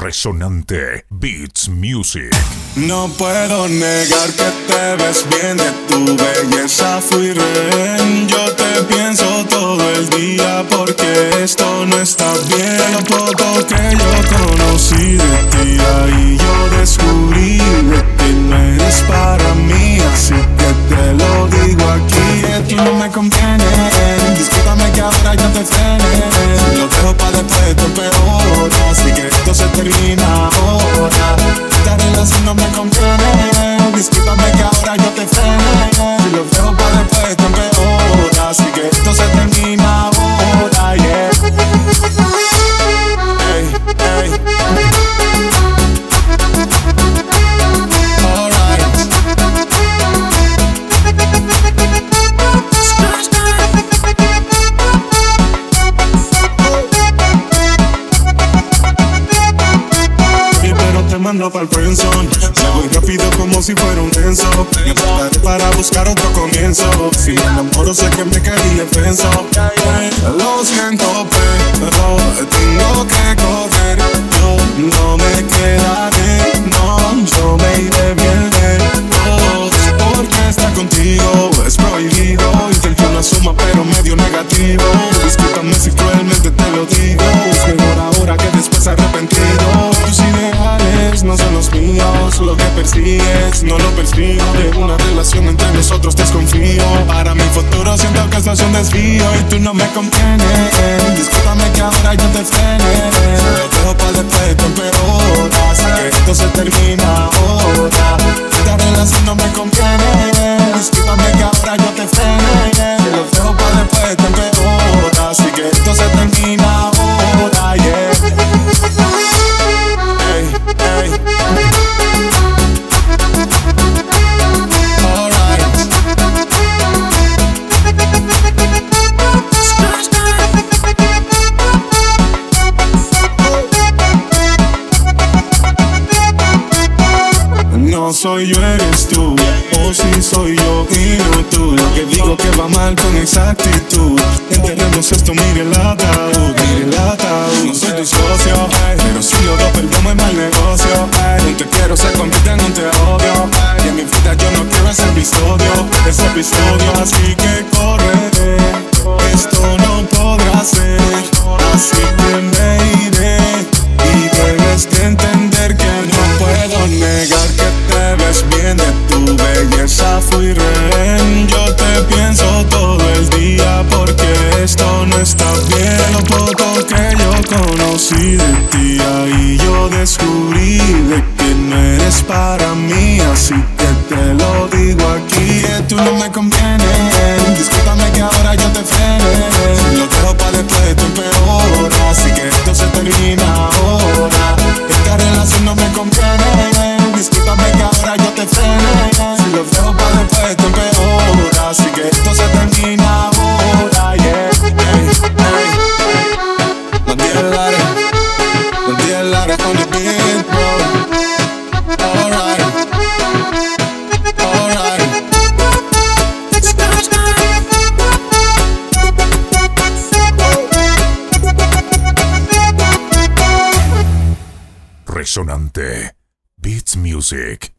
Resonante Beats Music. No puedo negar que te ves bien de tu belleza fui. Que te mando pa'l friendzone Me voy rápido como si fuera un tenso Me preparé para buscar otro comienzo. Si me enamoro sé que me caí defenso Lo siento pero tengo que correr. Yo no me quedaré, no Yo me iré bien Porque estar contigo es prohibido. Intento una suma pero medio negativo. Discúlpame si cruelmente te lo digo Que persigues no lo persigo. De una relación entre nosotros desconfío. Para mi futuro siento que un desvío Y tú no me convienes Discúlpame que ahora yo te frene. Lo dejo para después, te empeora Sé que esto se termina ahora. Esta relación no me conviene Discúlpame que ahora yo te frene. Lo dejo para después, empeora Soy yo, eres tú. O si soy yo y tú. Lo que digo que va mal con exactitud. Enterremos esto, mire el ataúd, mire el ataúd. No soy tu socio, pero si los dos perdemos el mal negocio. No te quiero, se convierte en un te odio. Y en mi vida yo no quiero ese episodio, ese episodio. Así que corre, esto de ti ahí yo descubrí de que no eres para mí Así que te lo digo aquí. Que tú no me convienes Discúlpame que ahora Resonante Beats Music.